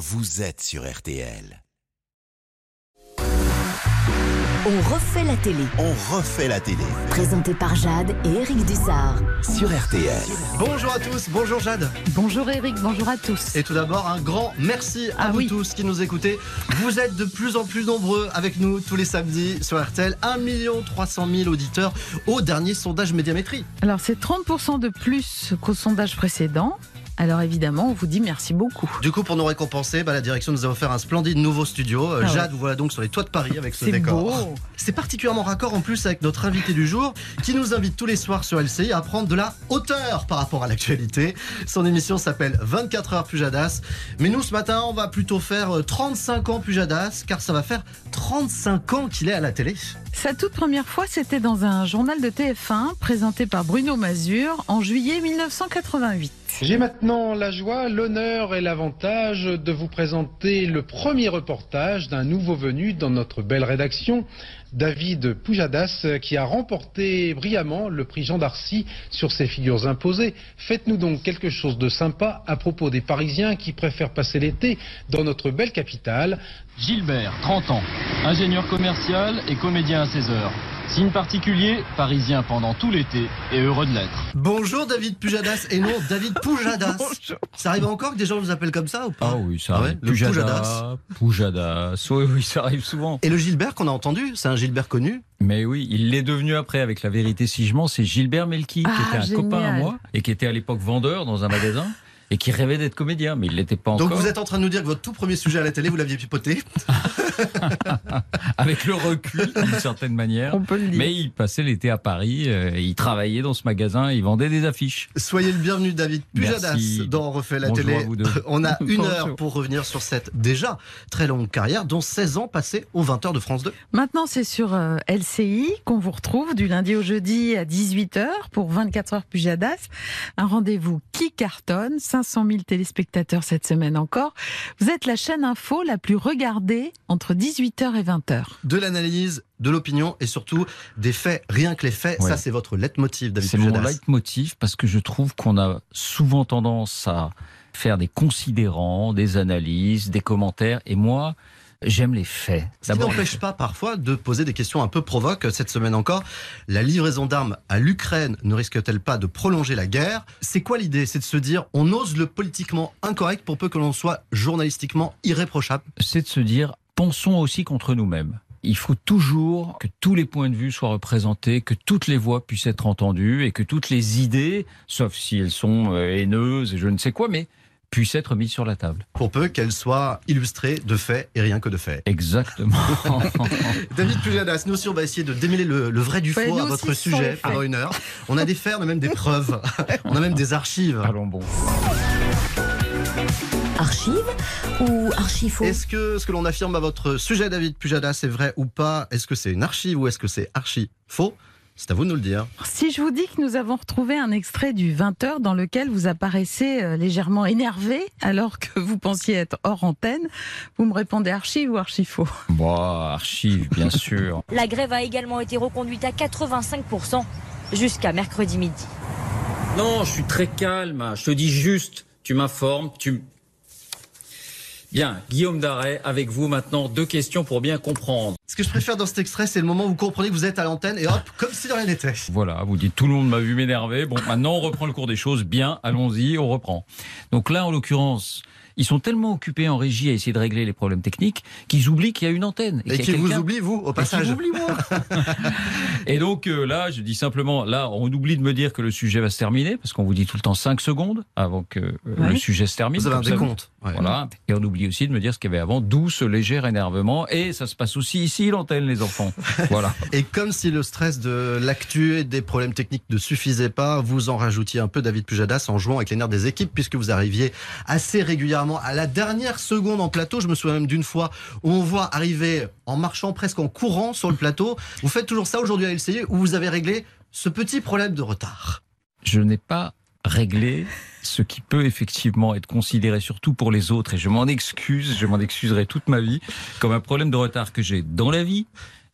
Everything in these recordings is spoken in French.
vous êtes sur RTL. On refait la télé. On refait la télé Présenté par Jade et Eric Dussard. sur RTL. Bonjour à tous, bonjour Jade. Bonjour Eric, bonjour à tous. Et tout d'abord, un grand merci à Ah vous oui. tous qui nous écoutez. Vous êtes de plus en plus nombreux avec nous tous les samedis sur RTL. 1 300 000 auditeurs au dernier sondage médiamétrie. Alors c'est 30% de plus qu'au sondage précédent. Alors évidemment, on vous dit merci beaucoup. Du coup, pour nous récompenser, bah, la direction nous a offert un splendide nouveau studio. Euh, Ah ouais. Jade, vous voilà donc sur les toits de Paris avec ce décor. C'est particulièrement raccord en plus avec notre invité du jour qui nous invite tous les soirs sur LCI à prendre de la hauteur par rapport à l'actualité. Son émission s'appelle 24 heures Pujadas. Mais nous ce matin, on va plutôt faire euh, 35 ans Pujadas car ça va faire 35 ans qu'il est à la télé. Sa toute première fois, c'était dans un journal de TF1 présenté par Bruno Mazur en juillet 1988. J'ai maintenant la joie, l'honneur et l'avantage de vous présenter le premier reportage d'un nouveau venu dans notre belle rédaction, David Poujadas, qui a remporté brillamment le prix Jean d'Arcy sur ses figures imposées. Faites-nous donc quelque chose de sympa à propos des Parisiens qui préfèrent passer l'été dans notre belle capitale. Gilbert, 30 ans, ingénieur commercial et comédien à 16 heures. Signe particulier, parisien pendant tout l'été et heureux de l'être. Bonjour David Pujadas et non David Poujadas. Ça arrive encore que des gens vous appellent comme ça ou pas Ah oui, ça Ah ouais, arrive. Pujadas. Pujadas. Oui, oui, ça arrive souvent. Et le Gilbert qu'on a entendu, c'est un Gilbert connu Mais oui, il l'est devenu après avec la vérité si je mens. C'est Gilbert Melki, qui Ah, était un copain à moi et qui était à l'époque vendeur dans un magasin et qui rêvait d'être comédien, mais il l'était pas encore. Donc vous êtes en train de nous dire que votre tout premier sujet à la télé, vous l'aviez pipoté. Avec le recul, d'une certaine manière. On peut le dire. Mais il passait l'été à Paris, euh, il travaillait dans ce magasin, il vendait des affiches. Soyez le bienvenu David Pujadas Merci. dans On refait la Bonjour télé. à vous deux. On a une Bonjour. heure pour revenir sur cette déjà très longue carrière, dont 16 ans passés aux 20h de France 2. Maintenant, c'est sur euh, LCI qu'on vous retrouve du lundi au jeudi à 18h pour 24 heures Pujadas. Un rendez-vous qui cartonne, 500 000 téléspectateurs cette semaine encore. Vous êtes la chaîne info la plus regardée entre 18h et 20h. De l'analyse, de l'opinion et surtout des faits, rien que les faits. Ouais. Ça, c'est votre leitmotiv, David C'est mon leitmotiv parce que je trouve qu'on a souvent tendance à faire des considérants, des analyses, des commentaires. Et moi, j'aime les faits. Ce qui D'abord, n'empêche pas parfois de poser des questions un peu provoques. Cette semaine encore, la livraison d'armes à l'Ukraine ne risque-t-elle pas de prolonger la guerre? C'est quoi l'idée? C'est de se dire on ose le politiquement incorrect pour peu que l'on soit journalistiquement irréprochable? c'est de se dire, pensons aussi contre nous-mêmes. Il faut toujours que tous les points de vue soient représentés, que toutes les voix puissent être entendues et que toutes les idées, sauf si elles sont euh, haineuses et je ne sais quoi, mais puissent être mises sur la table. pour peu qu'elle soit illustrée de faits et rien que de faits. Exactement. David Pujadas, nous aussi on va essayer de démêler le, le vrai du faux Ouais, nous à votre sujet pendant une heure. On a des faits, on a même des preuves, on a même des archives. Allons bon. Archive ou archifaux Est-ce que ce que l'on affirme à votre sujet, David Pujadas, est vrai ou pas? Est-ce que c'est une archive ou est-ce que c'est archi faux? C'est à vous de nous le dire. Si je vous dis que nous avons retrouvé un extrait du 20h dans lequel vous apparaissez euh, légèrement énervé alors que vous pensiez être hors antenne, vous me répondez archive ou archifaux Bon, archive, bien sûr. La grève a également été reconduite à 85% jusqu'à mercredi midi. Non, je suis très calme. Je te dis juste, tu m'informes, tu... Bien, Guillaume Darret, avec vous maintenant, deux questions pour bien comprendre. Ce que je préfère dans cet extrait, c'est le moment où vous comprenez que vous êtes à l'antenne et hop, comme si de rien n'était. Voilà, vous dites tout le monde m'a vu m'énerver. Bon, maintenant on reprend le cours des choses. Bien, allons-y, on reprend. Donc là, en l'occurrence, ils sont tellement occupés en régie à essayer de régler les problèmes techniques qu'ils oublient qu'il y a une antenne. Et qu'il y a qui vous quelqu'un- oublie, vous, au Et passage. m'oublie, moi. Et donc euh, là, je dis simplement, là, on oublie de me dire que le sujet va se terminer, parce qu'on vous dit tout le temps 5 secondes avant que euh, Ouais. le sujet se termine. Vous avez un décompte. Ouais. Voilà. Et on oublie aussi de me dire ce qu'il y avait avant, d'où ce léger énervement. Et ça se passe aussi ici, l'antenne, les enfants. Voilà. Et comme si le stress de l'actu et des problèmes techniques ne suffisait pas, vous en rajoutiez un peu David Pujadas en jouant avec les nerfs des équipes puisque vous arriviez assez régulièrement à la dernière seconde en plateau. Je me souviens même d'une fois où on voit arriver en marchant presque en courant sur le plateau. Vous faites toujours ça aujourd'hui à LCI où vous avez réglé ce petit problème de retard. Je n'ai pas réglé ce qui peut effectivement être considéré, surtout pour les autres, et je m'en excuse, je m'en excuserai toute ma vie, comme un problème de retard que j'ai dans la vie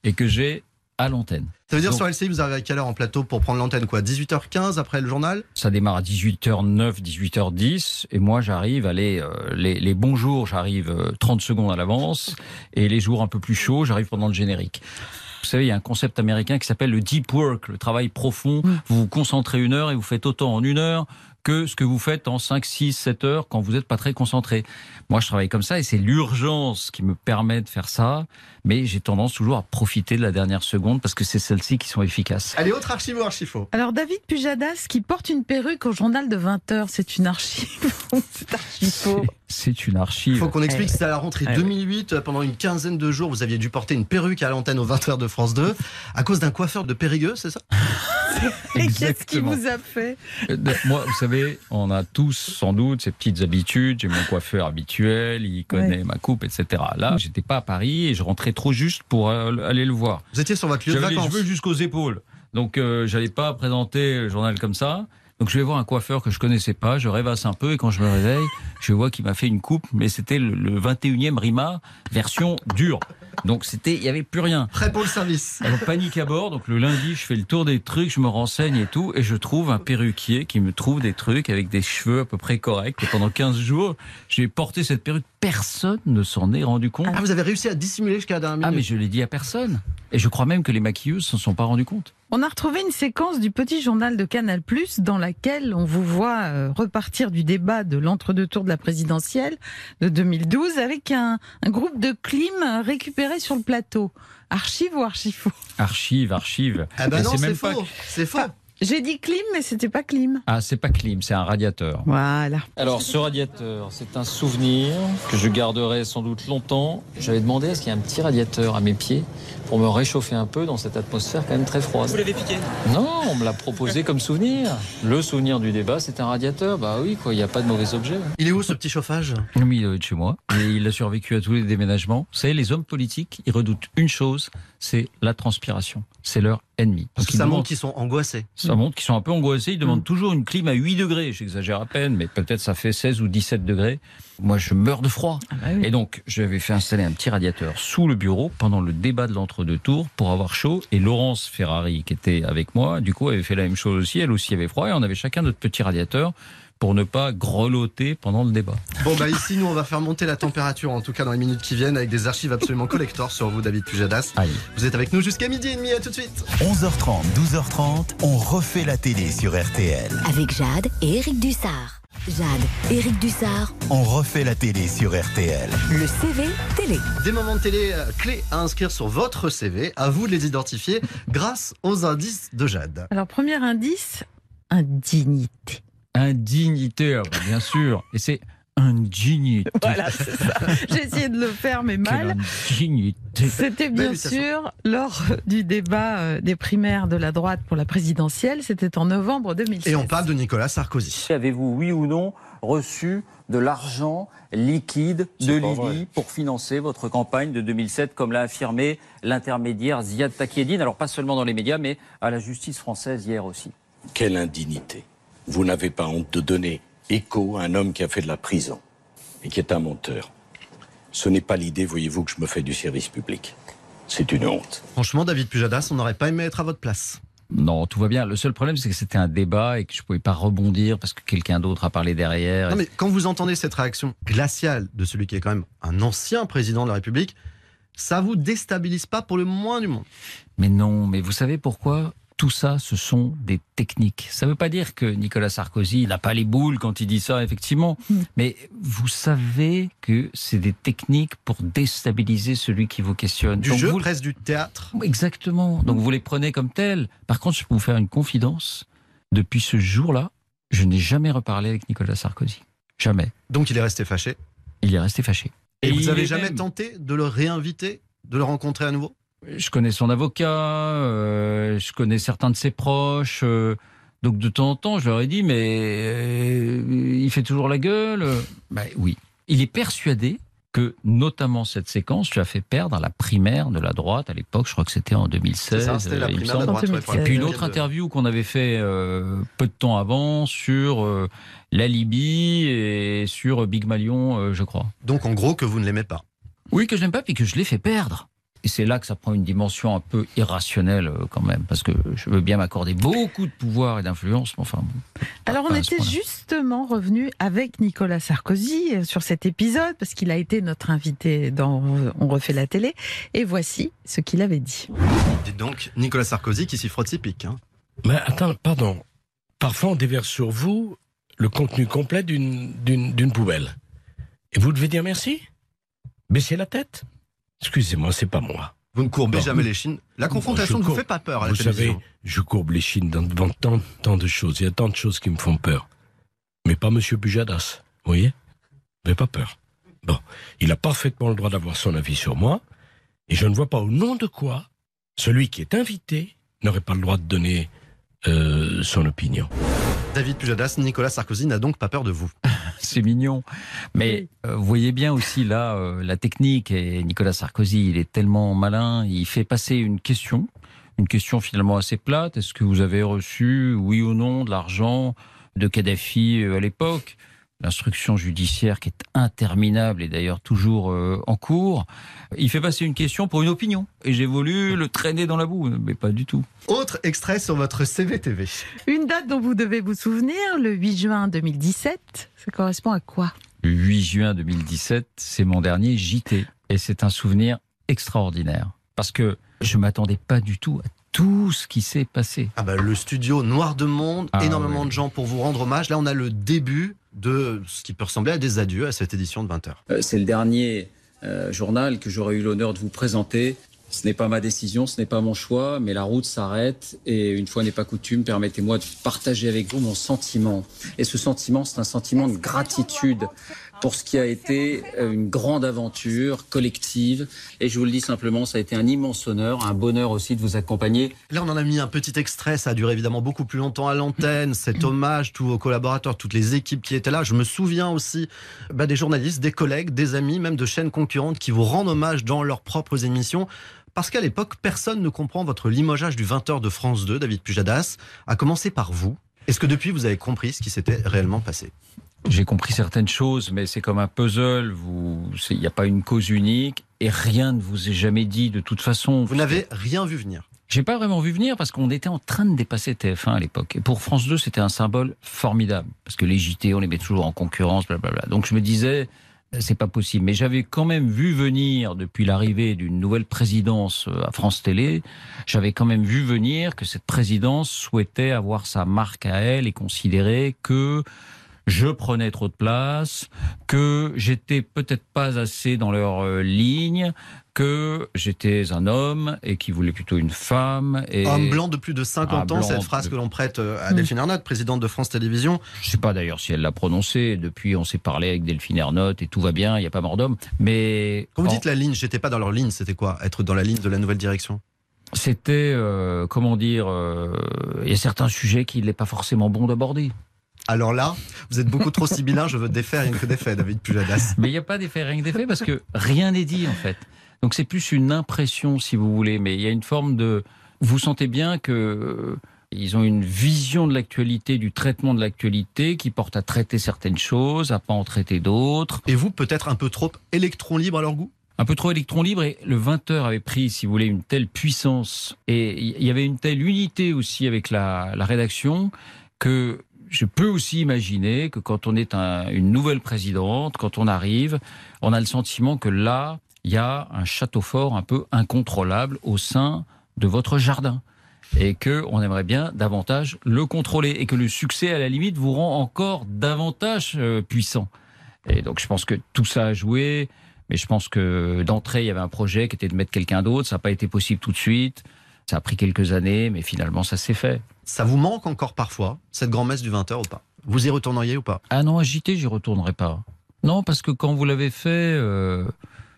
et que j'ai à l'antenne. Ça veut dire Donc- sur LCI, vous arrivez à quelle heure en plateau pour prendre l'antenne quoi? 18h15 après le journal? Ça démarre à 18h09, 18h10, et moi j'arrive, allez, euh, les, les bons jours, j'arrive euh, 30 secondes à l'avance, et les jours un peu plus chauds, j'arrive pendant le générique. Vous savez, il y a un concept américain qui s'appelle le deep work, le travail profond. Vous vous concentrez une heure et vous faites autant en une heure que ce que vous faites en 5, 6, 7 heures quand vous n'êtes pas très concentré. Moi, je travaille comme ça et c'est l'urgence qui me permet de faire ça, mais j'ai tendance toujours à profiter de la dernière seconde parce que c'est celles-ci qui sont efficaces. Allez, autre archive ou archifaux Alors David Pujadas qui porte une perruque au journal de 20h, c'est une archive. c'est archi faux. C'est une Il archive. faut qu'on explique, c'était à la rentrée Eh 2008, euh, pendant une quinzaine de jours, vous aviez dû porter une perruque à l'antenne aux 20h de France 2, à cause d'un coiffeur de Périgueux, c'est ça? Et qu'est-ce qui vous a fait? Euh, Moi, vous savez, on a tous sans doute ces petites habitudes. J'ai mon coiffeur habituel, il connaît Ouais. ma coupe, etc. Là, j'étais pas à Paris et je rentrais trop juste pour euh, aller le voir. Vous étiez sur votre lieu de J'avais les vacances. cheveux jusqu'aux épaules, donc euh, j'allais pas présenter le journal comme ça. Donc je vais voir un coiffeur que je connaissais pas, je rêvasse un peu et quand je me réveille, je vois qu'il m'a fait une coupe, mais c'était le, le 21e Rima version dure. Donc c'était, il y avait plus rien. Prêt pour le service. Alors panique à bord, donc le lundi je fais le tour des trucs, je me renseigne et tout, et je trouve un perruquier qui me trouve des trucs avec des cheveux à peu près corrects. Et pendant 15 jours, j'ai porté cette perruque, personne ne s'en est rendu compte. Ah, vous avez réussi à dissimuler jusqu'à la dernière Ah mais minute. je l'ai dit à personne. Et je crois même que les maquilleuses s'en sont pas rendu compte. On a retrouvé une séquence du petit journal de Canal+, dans laquelle on vous voit euh, repartir du débat de l'entre-deux tours de la présidentielle de 2012 avec un, un groupe de clim récupéré sur le plateau. Archive ou archifaux? Archive, archive. Ah bah non, c'est c'est même pas- faux. C'est faux. J'ai dit clim, mais c'était pas clim. Ah, c'est pas clim, c'est un radiateur. Voilà. Alors, ce radiateur, c'est un souvenir que je garderai sans doute longtemps. J'avais demandé est-ce qu'il y a un petit radiateur à mes pieds pour me réchauffer un peu dans cette atmosphère quand même très froide. Vous l'avez piqué Non, on me l'a proposé comme souvenir. Le souvenir du débat, c'est un radiateur. Bah oui, quoi, il n'y a pas de mauvais objet. Il est où ce petit chauffage? Oui, il doit être chez moi. Et il a survécu à tous les déménagements. Vous savez, les hommes politiques, ils redoutent une chose, c'est la transpiration. C'est leur ennemi. Parce que ça montre qu'ils sont angoissés. Ça montre qu'ils sont un peu angoissés. Ils demandent toujours une clim à 8 degrés. J'exagère à peine, mais peut-être ça fait 16 ou 17 degrés. Moi, je meurs de froid. Ah bah oui. Et donc, j'avais fait installer un petit radiateur sous le bureau pendant le débat de l'entre-deux tours pour avoir chaud. Et Laurence Ferrari, qui était avec moi, du coup, avait fait la même chose aussi. Elle aussi avait froid. Et on avait chacun notre petit radiateur pour ne pas grelotter pendant le débat. Bon bah ici nous on va faire monter la température en tout cas dans les minutes qui viennent avec des archives absolument collector sur vous David Pujadas. Aïe. Vous êtes avec nous jusqu'à midi et demi, à tout de suite. 11h30, 12h30, on refait la télé sur RTL. Avec Jade et Eric Dussard. Jade, Eric Dussard, On refait la télé sur RTL. le CV télé. Des moments de télé euh, clés à inscrire sur votre CV, à vous de les identifier grâce aux indices de Jade. Alors, premier indice, indignité. Indignité, ah bah, bien sûr. Et c'est indignité. Voilà, c'est ça. J'ai essayé de le faire, mais Quelle mal. indignité. C'était bien sûr lors du débat euh, des primaires de la droite pour la présidentielle. C'était en novembre 2016. Et on parle de Nicolas Sarkozy. Avez-vous, oui ou non, reçu de l'argent liquide de Libye pour financer votre campagne de 2007, comme l'a affirmé l'intermédiaire Ziad Takieddine Alors pas seulement dans les médias, mais à la justice française hier aussi. Quelle indignité. Vous n'avez pas honte de donner écho à un homme qui a fait de la prison et qui est un menteur. Ce n'est pas l'idée, voyez-vous, que je me fais du service public. C'est une honte. Franchement David Pujadas, on n'aurait pas aimé être à votre place. Non, tout va bien. Le seul problème, c'est que c'était un débat et que je pouvais pas rebondir parce que quelqu'un d'autre a parlé derrière. Non mais quand vous entendez cette réaction glaciale de celui qui est quand même un ancien président de la République, ça vous déstabilise pas pour le moins du monde. Mais non, mais vous savez pourquoi? Tout ça, ce sont des techniques. Ça ne veut pas dire que Nicolas Sarkozy n'a pas les boules quand il dit ça, effectivement. Mm. Mais vous savez que c'est des techniques pour déstabiliser celui qui vous questionne. Du Donc jeu, vous- presque du théâtre. Exactement. Donc vous les prenez comme tels. Par contre, je peux vous faire une confidence. Depuis ce jour-là, je n'ai jamais reparlé avec Nicolas Sarkozy. Jamais. Donc il est resté fâché. Il est resté fâché. Et, vous il avez est jamais même- tenté de le réinviter, de le rencontrer à nouveau? Je connais son avocat, euh, je connais certains de ses proches. euh, donc de temps en temps, je leur ai dit, mais euh, il fait toujours la gueule? Ben oui. Il est persuadé que notamment cette séquence lui a fait perdre la primaire de la droite à l'époque. Je crois que c'était en 2016. C'est ça, c'était la primaire de droite. ouais, Et puis une autre interview qu'on avait fait euh, peu de temps avant sur euh, la Libye et sur Big Malion, euh, je crois. Donc en gros que vous ne l'aimez pas. Oui, que je n'aime pas, puis que je l'ai fait perdre. Et c'est là que ça prend une dimension un peu irrationnelle euh, quand même, parce que je veux bien m'accorder beaucoup de pouvoir et d'influence, mais enfin. Alors on était justement revenu avec Nicolas Sarkozy euh, sur cet épisode, parce qu'il a été notre invité dans On refait la télé, et voici ce qu'il avait dit. Dites donc, Nicolas Sarkozy qui s'y frotte ses pics. Hein. Mais attends, pardon. Parfois on déverse sur vous le contenu complet d'une poubelle. Et vous devez dire merci? Baissez la tête? Excusez-moi, c'est pas moi. Vous ne courbez jamais les chines. La confrontation ne vous fait pas peur à la Vous savez, je courbe les chines devant tant, tant de choses. Il y a tant de choses qui me font peur. Mais pas Monsieur Bujadas. Vous voyez? Mais pas peur. Bon, il a parfaitement le droit d'avoir son avis sur moi. Et je ne vois pas au nom de quoi celui qui est invité n'aurait pas le droit de donner euh, son opinion. David Pujadas, Nicolas Sarkozy n'a donc pas peur de vous. C'est mignon. Mais euh, vous voyez bien aussi là euh, la technique. Et Nicolas Sarkozy, il est tellement malin. Il fait passer une question, une question finalement assez plate. Est-ce que vous avez reçu, oui ou non, de l'argent de Kadhafi à l'époque? L'instruction judiciaire qui est interminable et d'ailleurs toujours euh, en cours. Il fait passer une question pour une opinion et j'ai voulu le traîner dans la boue, mais pas du tout. Autre extrait sur votre CVTV. Une date dont vous devez vous souvenir, le 8 juin 2017, ça correspond à quoi? Le 8 juin 2017, c'est mon dernier JT et c'est un souvenir extraordinaire parce que je m'attendais pas du tout à tout ce qui s'est passé. Ah bah, le studio noir de monde, ah énormément de gens pour vous rendre hommage. Là, on a le début de ce qui peut ressembler à des adieux à cette édition de 20h. Euh, c'est le dernier euh, journal que j'aurais eu l'honneur de vous présenter. Ce n'est pas ma décision, ce n'est pas mon choix, mais la route s'arrête et une fois n'est pas coutume, permettez-moi de partager avec vous mon sentiment. Et ce sentiment, c'est un sentiment de gratitude pour ce qui a été euh, une grande aventure collective. Et je vous le dis simplement, ça a été un immense honneur, un bonheur aussi de vous accompagner. Là, on en a mis un petit extrait, ça a duré évidemment beaucoup plus longtemps à l'antenne, cet hommage, tous vos collaborateurs, toutes les équipes qui étaient là. Je me souviens aussi bah, des journalistes, des collègues, des amis, même de chaînes concurrentes qui vous rendent hommage dans leurs propres émissions. Parce qu'à l'époque, personne ne comprend votre limogeage du 20h de France 2, David Pujadas, à commencer par vous. Est-ce que depuis, vous avez compris ce qui s'était réellement passé? J'ai compris certaines choses, mais c'est comme un puzzle. Il n'y a pas une cause unique et rien ne vous est jamais dit de toute façon. Vous n'avez rien vu venir j'ai pas vraiment vu venir parce qu'on était en train de dépasser TF1 à l'époque. Et pour France 2, c'était un symbole formidable. Parce que les JT, on les met toujours en concurrence, blablabla. Donc je me disais, c'est pas possible. Mais j'avais quand même vu venir, depuis l'arrivée d'une nouvelle présidence euh, à France Télé, j'avais quand même vu venir que cette présidence souhaitait avoir sa marque à elle et considérer que je prenais trop de place, que j'étais peut-être pas assez dans leur euh, ligne, que j'étais un homme et qui voulait plutôt une femme. Et... Homme blanc de plus de 50 ans, cette phrase que l'on prête euh, à Delphine Ernotte, présidente de France Télévisions. Je ne sais pas d'ailleurs si elle l'a prononcé. Depuis, on s'est parlé avec Delphine Ernotte et tout va bien, il n'y a pas mort d'homme. Mais. Quand vous dites la ligne, j'étais pas dans leur ligne, c'était quoi? Être dans la ligne de la nouvelle direction? C'était, euh, comment dire, il y a certains sujets qu'il n'est pas forcément bon d'aborder. Alors là, vous êtes beaucoup trop sibyllin, je veux défaire rien que des faits, David Pujadas. Mais il n'y a pas d'effet rien que des faits parce que rien n'est dit en fait. Donc c'est plus une impression si vous voulez, mais il y a une forme de... Vous sentez bien que... Euh, ils ont une vision de l'actualité, du traitement de l'actualité, qui porte à traiter certaines choses, à pas en traiter d'autres. Et vous, peut-être un peu trop électron libre à leur goût? Un peu trop électron libre et le 20h avait pris, si vous voulez, une telle puissance et il y avait une telle unité aussi avec la, la rédaction que je peux aussi imaginer que quand on est une nouvelle présidente, quand on arrive, on a le sentiment que là, il y a un château fort un peu incontrôlable au sein de votre jardin et que on aimerait bien davantage le contrôler et que le succès à la limite vous rend encore davantage euh, puissant. Et donc je pense que tout ça a joué, mais je pense que d'entrée il y avait un projet qui était de mettre quelqu'un d'autre, ça n'a pas été possible tout de suite. Ça a pris quelques années, mais finalement, ça s'est fait. Ça vous manque encore parfois, cette grand-messe du 20h ou pas? Vous y retourneriez ou pas? Ah non, JT, j'y retournerai pas. Non, parce que quand vous l'avez fait, euh,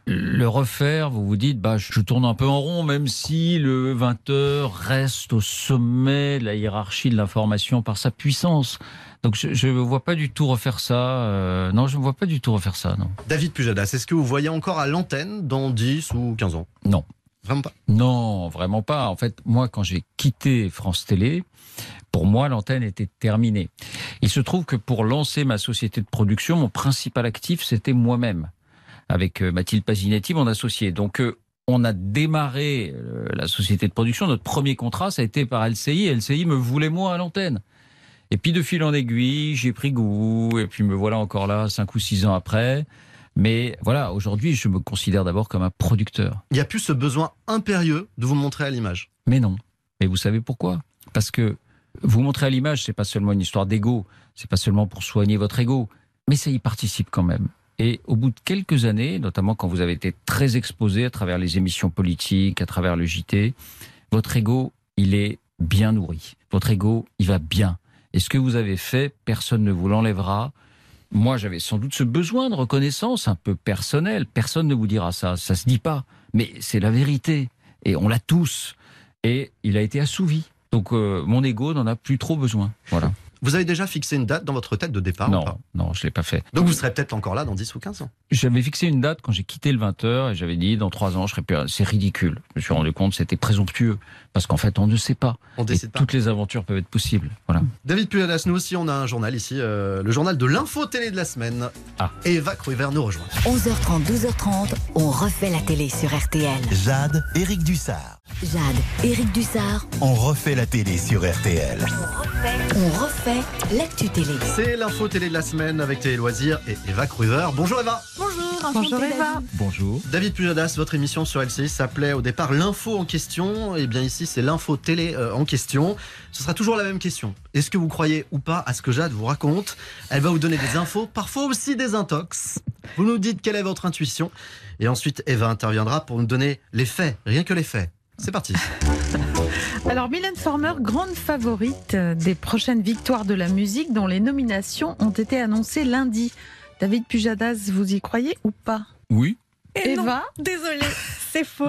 le refaire, vous vous dites, bah, je tourne un peu en rond, même si le 20h reste au sommet de la hiérarchie de l'information par sa puissance. Donc je ne vois pas du tout refaire ça. Euh, non, je ne vois pas du tout refaire ça, non. David Pujadas, est-ce que vous voyez encore à l'antenne dans 10 ou 15 ans? Non. Vraiment pas Non, vraiment pas. En fait, moi, quand j'ai quitté France Télé, pour moi, l'antenne était terminée. Il se trouve que pour lancer ma société de production, mon principal actif, c'était moi-même, avec euh, Mathilde Pasinetti, mon associé. Donc, euh, on a démarré euh, la société de production. Notre premier contrat, ça a été par LCI. LCI me voulait moi à l'antenne. Et puis de fil en aiguille, j'ai pris goût. Et puis me voilà encore là, cinq ou six ans après. Mais voilà, aujourd'hui, je me considère d'abord comme un producteur. Il n'y a plus ce besoin impérieux de vous montrer à l'image. Mais non. Et vous savez pourquoi? Parce que vous montrer à l'image, c'est pas seulement une histoire d'ego, c'est pas seulement pour soigner votre ego, mais ça y participe quand même. Et au bout de quelques années, notamment quand vous avez été très exposé à travers les émissions politiques, à travers le JT, votre ego, il est bien nourri. Votre ego, il va bien. Et ce que vous avez fait, personne ne vous l'enlèvera. Moi, j'avais sans doute ce besoin de reconnaissance un peu personnel. Personne ne vous dira ça. Ça se dit pas. Mais c'est la vérité. Et on l'a tous. Et il a été assouvi. Donc, euh, mon ego n'en a plus trop besoin. Voilà. Vous avez déjà fixé une date dans votre tête de départ Non, non, je l'ai pas fait. Donc vous serez peut-être encore là dans 10 ou 15 ans. J'avais fixé une date quand j'ai quitté le 20h et j'avais dit dans 3 ans je serai plus... C'est ridicule. Je me suis rendu compte c'était présomptueux parce qu'en fait on ne sait pas. On décide pas. Toutes les aventures peuvent être possibles. Voilà. David Pujadas, nous aussi on a un journal ici, euh, le journal de l'info télé de la semaine. Ah. Eva Cruiver nous rejoint. 11h30, 12h30, on refait la télé sur RTL. Jade, Éric Dussard. Jade, Éric Dussard, On refait la télé sur RTL. on refait l'actu télé. C'est l'info télé de la semaine avec Télé Loisirs et Eva Cruiver. Bonjour Eva. Bonjour, Bonjour Eva. Bonjour. David Pujadas, votre émission sur LCI s'appelait au départ l'info en question. Et bien ici c'est l'info télé euh, en question. Ce sera toujours la même question. Est-ce que vous croyez ou pas à ce que Jade vous raconte? Elle va vous donner des infos, parfois aussi des intox. Vous nous dites quelle est votre intuition. Et ensuite Eva interviendra pour nous donner les faits, rien que les faits. C'est parti. Alors, Mylène Farmer, grande favorite euh, des prochaines victoires de la musique, dont les nominations ont été annoncées lundi. David Pujadas, vous y croyez ou pas? Oui. Et non, Eva désolée, c'est faux.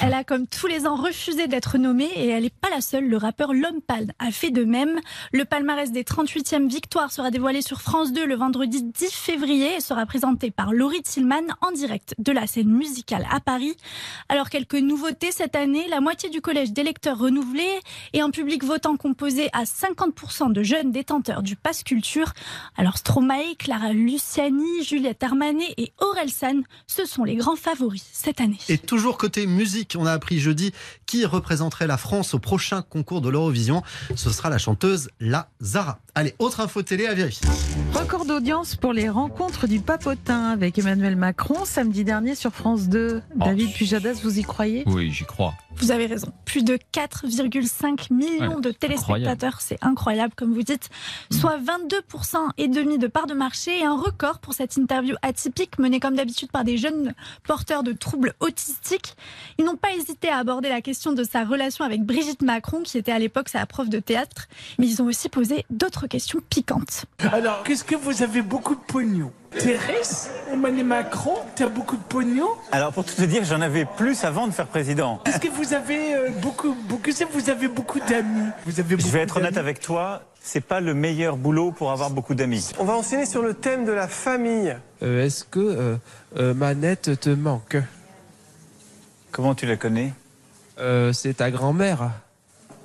Elle a comme tous les ans refusé d'être nommée et elle n'est pas la seule. Le rappeur L'Homme a fait de même. Le palmarès des 38e victoires sera dévoilé sur France 2 le vendredi 10 février et sera présenté par Laurie Tillman en direct de la scène musicale à Paris. Alors quelques nouveautés cette année, la moitié du collège d'électeurs renouvelé et un public votant composé à 50% de jeunes détenteurs du pass culture. Alors Stromae, Clara Luciani, Juliette Armanet et Aurel San, ce sont les grands favoris cette année. Et toujours côté musique, on a appris jeudi qui représenterait la France au prochain concours de l'Eurovision. Ce sera la chanteuse La Zara. Allez, autre info télé à vérifier. Record d'audience pour les rencontres du papotin avec Emmanuel Macron samedi dernier sur France 2. David Pujadas, vous y croyez? Oui, j'y crois. Vous avez raison. Plus de 4,5 millions Ouais, de téléspectateurs, c'est incroyable comme vous dites. Soit 22% et demi de part de marché et un record pour cette interview atypique menée comme d'habitude par des jeunes porteurs de troubles autistiques. Ils n'ont pas hésité à aborder la question de sa relation avec Brigitte Macron, qui était à l'époque sa prof de théâtre, mais ils ont aussi posé d'autres questions piquantes. Alors, qu'est-ce que vous avez beaucoup de pognon? Thérèse, Emmanuel Macron, t'as beaucoup de pognon? Alors pour tout te dire, j'en avais plus avant de faire président. Est-ce que vous avez euh, beaucoup, beaucoup, est-ce que vous avez beaucoup d'amis? Vous avez Je vais être honnête avec toi, c'est pas le meilleur boulot pour avoir beaucoup d'amis. On va enchaîner sur le thème de la famille. Euh, Est-ce que euh, euh, Manette te manque? Comment tu la connais? Euh, C'est ta grand-mère.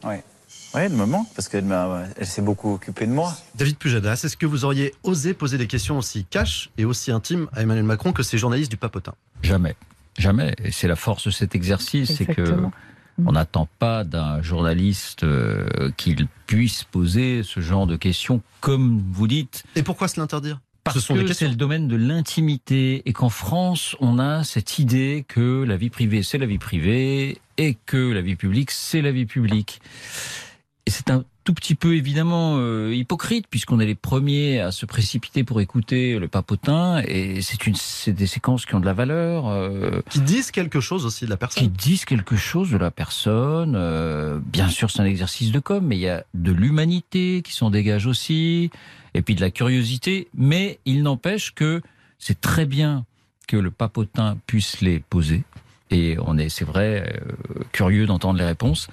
Oui. Oui, elle me manque parce qu'elle m'a- elle s'est beaucoup occupée de moi. David Pujadas, est-ce que vous auriez osé poser des questions aussi cash et aussi intimes à Emmanuel Macron que ces journalistes du papotin? Jamais. Jamais. Et c'est la force de cet exercice, c'est que. On n'attend pas d'un journaliste euh, qu'il puisse poser ce genre de questions, comme vous dites. Et pourquoi se l'interdire? Parce Ce sont des que c'est le domaine de l'intimité et qu'en France, on a cette idée que la vie privée, c'est la vie privée et que la vie publique, c'est la vie publique. Et c'est un tout petit peu évidemment euh, hypocrite puisqu'on est les premiers à se précipiter pour écouter le papotin et c'est une c'est des séquences qui ont de la valeur euh, Qui disent quelque chose aussi de la personne. qui disent quelque chose de la personne euh, bien sûr c'est un exercice de com mais il y a de l'humanité qui s'en dégage aussi et puis de la curiosité mais il n'empêche que c'est très bien que le papotin puisse les poser et on est c'est vrai euh, curieux d'entendre les réponses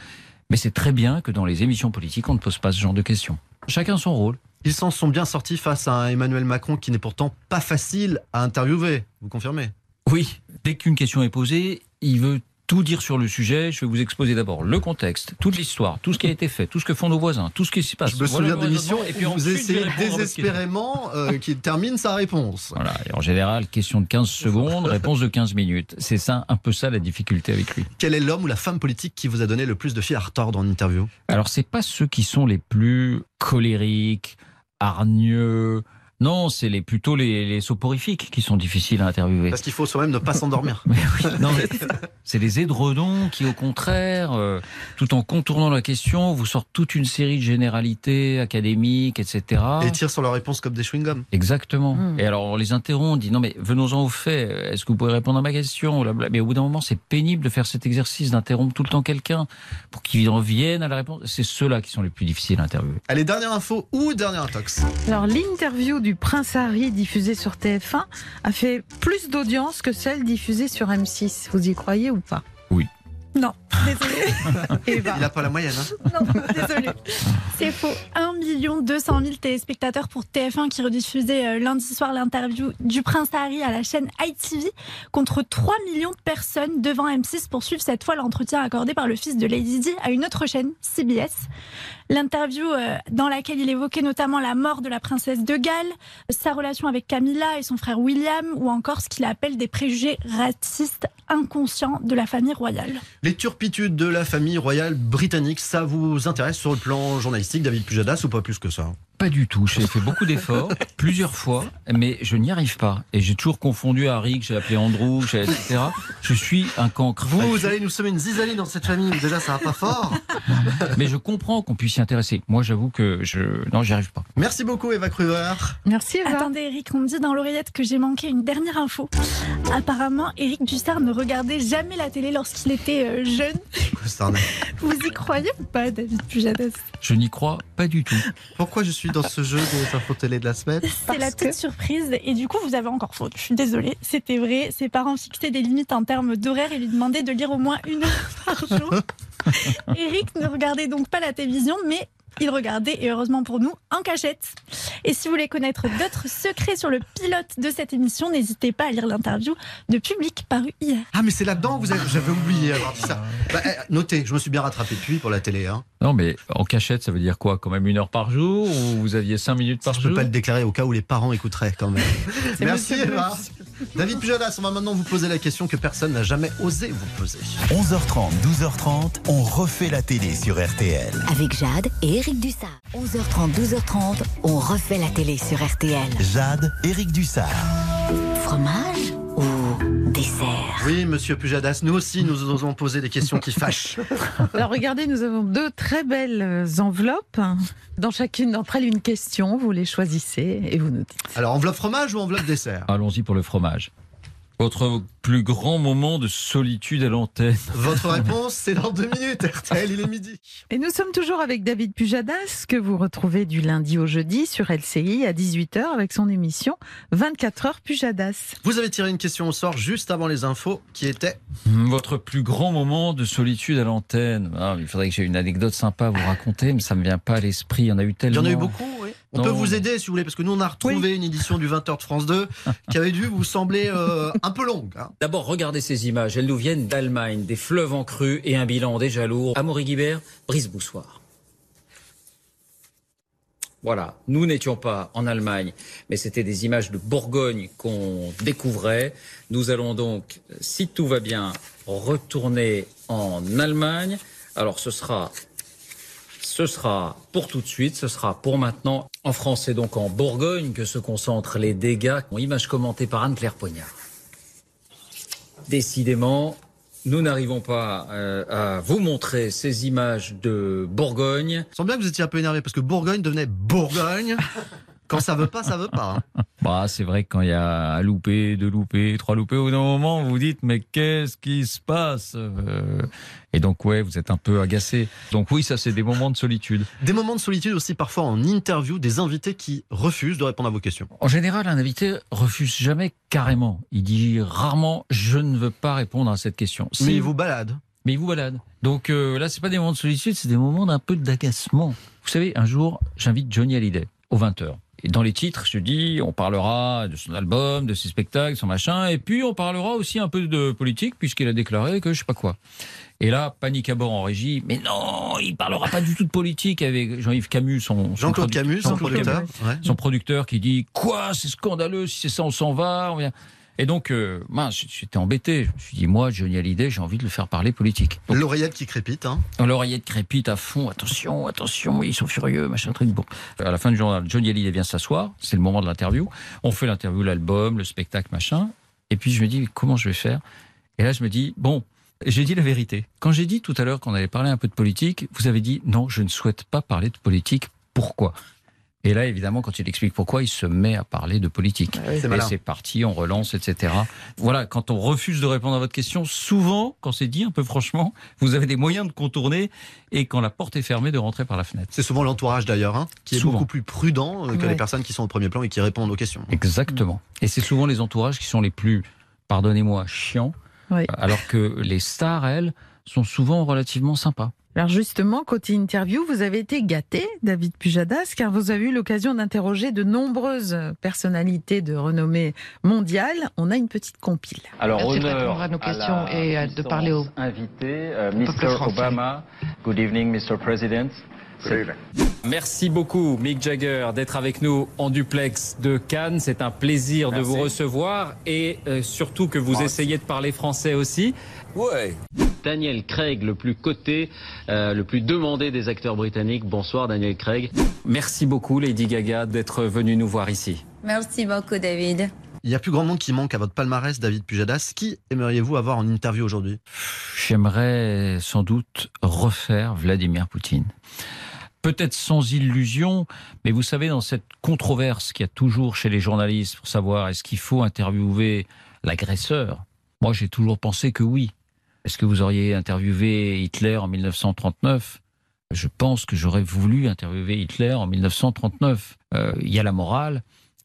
mais c'est très bien que dans les émissions politiques, on ne pose pas ce genre de questions. Chacun son rôle. Ils s'en sont bien sortis face à un Emmanuel Macron qui n'est pourtant pas facile à interviewer. Vous confirmez? Oui, dès qu'une question est posée, il veut tout dire sur le sujet. Je vais vous exposer d'abord le contexte, toute l'histoire, tout ce qui a été fait, tout ce que font nos voisins, tout ce qui s'y passe. Je me Voilà souviens d'émissions raisonnement, et puis vous essayez désespérément euh, qu'il termine sa réponse. Voilà. Et en général, question de 15 secondes, réponse de 15 minutes. C'est ça, un peu ça la difficulté avec lui. Quel est l'homme ou la femme politique qui vous a donné le plus de fil à retordre en interview? Alors, c'est pas ceux qui sont les plus colériques, hargneux. Non, c'est les, plutôt les, les soporifiques qui sont difficiles à interviewer. Parce qu'il faut soi-même ne pas s'endormir. Non, mais c'est les édredons qui, au contraire, euh, tout en contournant la question, vous sortent toute une série de généralités académiques, etc. Et tirent sur leur réponse comme des chewing-gums. Exactement. Hmm. Et alors on les interrompt, on dit non mais venons-en au fait. Est-ce que vous pouvez répondre à ma question Blabla. Mais au bout d'un moment, c'est pénible de faire cet exercice d'interrompre tout le temps quelqu'un pour qu'il revienne à la réponse. C'est ceux-là qui sont les plus difficiles à interviewer. Allez, dernière info ou dernière intox Alors, l'interview du prince Harry diffusée sur TF1 a fait plus d'audience que celle diffusée sur M6. Vous y croyez ou pas? Oui. Non, désolé. Eh ben, Il n'a pas la moyenne. Hein Non, désolé. C'est faux. 1 200 000 téléspectateurs pour TF1 qui rediffusait euh, lundi soir l'interview du prince Harry à la chaîne ITV contre 3 millions de personnes devant M6 pour suivre cette fois l'entretien accordé par le fils de Lady Di à une autre chaîne, CBS. L'interview euh, dans laquelle il évoquait notamment la mort de la princesse de Galles, sa relation avec Camilla et son frère William, ou encore ce qu'il appelle des préjugés racistes inconscients de la famille royale. Les turpitudes de la famille royale britannique, ça vous intéresse sur le plan journalistique, David Pujadas, ou pas plus que ça? Pas du tout. J'ai fait beaucoup d'efforts, plusieurs fois, mais je n'y arrive pas. Et j'ai toujours confondu Harry, que j'ai appelé Andrew, que etc. Je suis un cancre. Vous, vous allez nous semer une zizanie dans cette famille, déjà ça va pas fort. Mais je comprends qu'on puisse s'y intéresser. Moi, j'avoue que je. Non, j'y arrive pas. Merci beaucoup Eva Cruver. Merci Eva. Attendez Eric, on me dit dans l'oreillette que j'ai manqué une dernière info. Apparemment, Eric Dussard ne regardait jamais la télé lorsqu'il était euh, jeune. Vous y croyez ou pas, David Pujadas? Je n'y crois pas du tout. Pourquoi je suis dans ce jeu des infos télé de la semaine C'est la petite surprise et du coup vous avez encore faute. Je suis désolée, c'était vrai. Ses parents fixaient des limites en termes d'horaire et lui demandaient de lire au moins une heure par jour. Eric ne regardait donc pas la télévision, mais il regardait, et heureusement pour nous, en cachette. Et si vous voulez connaître d'autres secrets sur le pilote de cette émission, n'hésitez pas à lire l'interview de Public paru hier. Ah mais c'est là-dedans, vous avez- j'avais oublié avoir dit ça. Bah, eh, notez, je me suis bien rattrapé depuis pour la télé. Hein. Non, mais en cachette, ça veut dire quoi? Quand même une heure par jour Ou vous aviez cinq minutes par Je jour? peux pas le déclarer au cas où les parents écouteraient quand même. Merci monsieur Eva. David Pujadas, on va maintenant vous poser la question que personne n'a jamais osé vous poser. 11h30, 12h30, on refait la télé sur RTL. Avec Jade et Eric Dussard. 11h30, 12h30, on refait la télé sur RTL. Jade, Eric Dussard. Fromage? Dessert Oui, monsieur Pujadas, nous aussi nous osons poser des questions qui fâchent. Alors regardez, nous avons deux très belles enveloppes. Dans chacune d'entre elles, une question. Vous les choisissez et vous nous dites. Alors enveloppe fromage ou enveloppe dessert? Allons-y pour le fromage. Votre plus grand moment de solitude à l'antenne Votre réponse, c'est dans deux minutes. RTL, il est midi. Et nous sommes toujours avec David Pujadas, que vous retrouvez du lundi au jeudi sur LCI à 18h avec son émission 24 heures Pujadas. Vous avez tiré une question au sort juste avant les infos qui était Votre plus grand moment de solitude à l'antenne Ah, Il faudrait que j'ai une anecdote sympa à vous raconter, mais ça me vient pas à l'esprit. Il y en a eu Il tellement. y en a eu beaucoup. On Non. peut vous aider si vous voulez, parce que nous on a retrouvé une édition du 20h de France 2 qui avait dû vous sembler euh, un peu longue. hein. D'abord, regardez ces images. Elles nous viennent d'Allemagne, des fleuves en crue et un bilan déjà lourd. Amaury Guibert, Brice Boussoir. Voilà, nous n'étions pas en Allemagne, mais c'était des images de Bourgogne qu'on découvrait. Nous allons donc, si tout va bien, retourner en Allemagne. Alors ce sera, ce sera pour tout de suite, ce sera pour maintenant. En France, c'est donc en Bourgogne que se concentrent les dégâts. Image commentée par Anne-Claire Poignard. Décidément, nous n'arrivons pas euh, à vous montrer ces images de Bourgogne. Sens bien que vous étiez un peu énervé parce que Bourgogne devenait Bourgogne. Quand ça veut pas, ça veut pas. hein. Bah, c'est vrai que quand il y a un loupé, deux loupés, trois loupés, au bout d'un moment, vous vous dites, mais qu'est-ce qui se passe Euh, Et donc, ouais, vous êtes un peu agacé. Donc oui, ça, c'est des moments de solitude. Des moments de solitude aussi parfois en interview, des invités qui refusent de répondre à vos questions. En général, un invité refuse jamais carrément. Il dit rarement, je ne veux pas répondre à cette question. Mais il vous balade. Mais il vous balade. Donc euh, là, c'est pas des moments de solitude, c'est des moments d'un peu d'agacement. Vous savez, un jour, j'invite Johnny Hallyday aux 20h. Et dans les titres, je dis, on parlera de son album, de ses spectacles, son machin, et puis on parlera aussi un peu de politique, puisqu'il a déclaré que je sais pas quoi. Et là, panique à bord en régie. Mais non, il parlera pas du tout de politique avec Jean-Yves Camus, son Jean-Claude Camus, son producteur. Camus, Ouais. son producteur qui dit quoi, c'est scandaleux, si c'est ça, on s'en va. on vient. Et donc, euh, mince, j'étais embêté. Je me suis dit, moi, Johnny Hallyday, j'ai envie de le faire parler politique. L'oreillette qui crépite. Hein. L'oreillette crépite à fond. Attention, attention, ils sont furieux, machin truc. Bon, à la fin du journal, Johnny Hallyday vient s'asseoir. C'est le moment de l'interview. On fait l'interview, l'album, le spectacle, machin. Et puis je me dis, comment je vais faire? Et là, je me dis, bon, j'ai dit la vérité. Quand j'ai dit tout à l'heure qu'on allait parler un peu de politique, vous avez dit, non, je ne souhaite pas parler de politique. Pourquoi? Et là, évidemment, quand il explique pourquoi, il se met à parler de politique. c'est et c'est parti, on relance, etc. Voilà, quand on refuse de répondre à votre question, souvent, quand c'est dit un peu franchement, vous avez des moyens de contourner et quand la porte est fermée, de rentrer par la fenêtre. C'est souvent l'entourage d'ailleurs, hein, qui est Souvent. beaucoup plus prudent euh, que Ouais. les personnes qui sont au premier plan et qui répondent aux questions. Exactement. Et c'est souvent les entourages qui sont les plus, pardonnez-moi, chiants, Oui. alors que les stars, elles, sont souvent relativement sympas. Alors justement, côté interview, vous avez été gâté, David Pujadas, car vous avez eu l'occasion d'interroger de nombreuses personnalités de renommée mondiale. On a une petite compile. Alors, Merci de honneur répondre à nos questions la et, euh, de parler au invité, euh, peuple Mr. Obama. Good evening, Mr. President. Merci beaucoup, Mick Jagger, d'être avec nous en duplex de Cannes. C'est un plaisir Merci. de vous recevoir et euh, surtout que vous Merci. essayez de parler français aussi. Ouais. Daniel Craig, le plus coté, euh, le plus demandé des acteurs britanniques. Bonsoir, Daniel Craig. Merci beaucoup, Lady Gaga, d'être venue nous voir ici. Merci beaucoup, David. Il y a plus grand monde qui manque à votre palmarès, David Pujadas. Qui aimeriez-vous avoir en interview aujourd'hui? J'aimerais sans doute refaire Vladimir Poutine. Peut-être sans illusion, mais vous savez, dans cette controverse qu'il y a toujours chez les journalistes pour savoir est-ce qu'il faut interviewer l'agresseur, moi j'ai toujours pensé que oui. Est-ce que vous auriez interviewé Hitler en 1939 Je pense que j'aurais voulu interviewer Hitler en 1939. Euh, Il y a la morale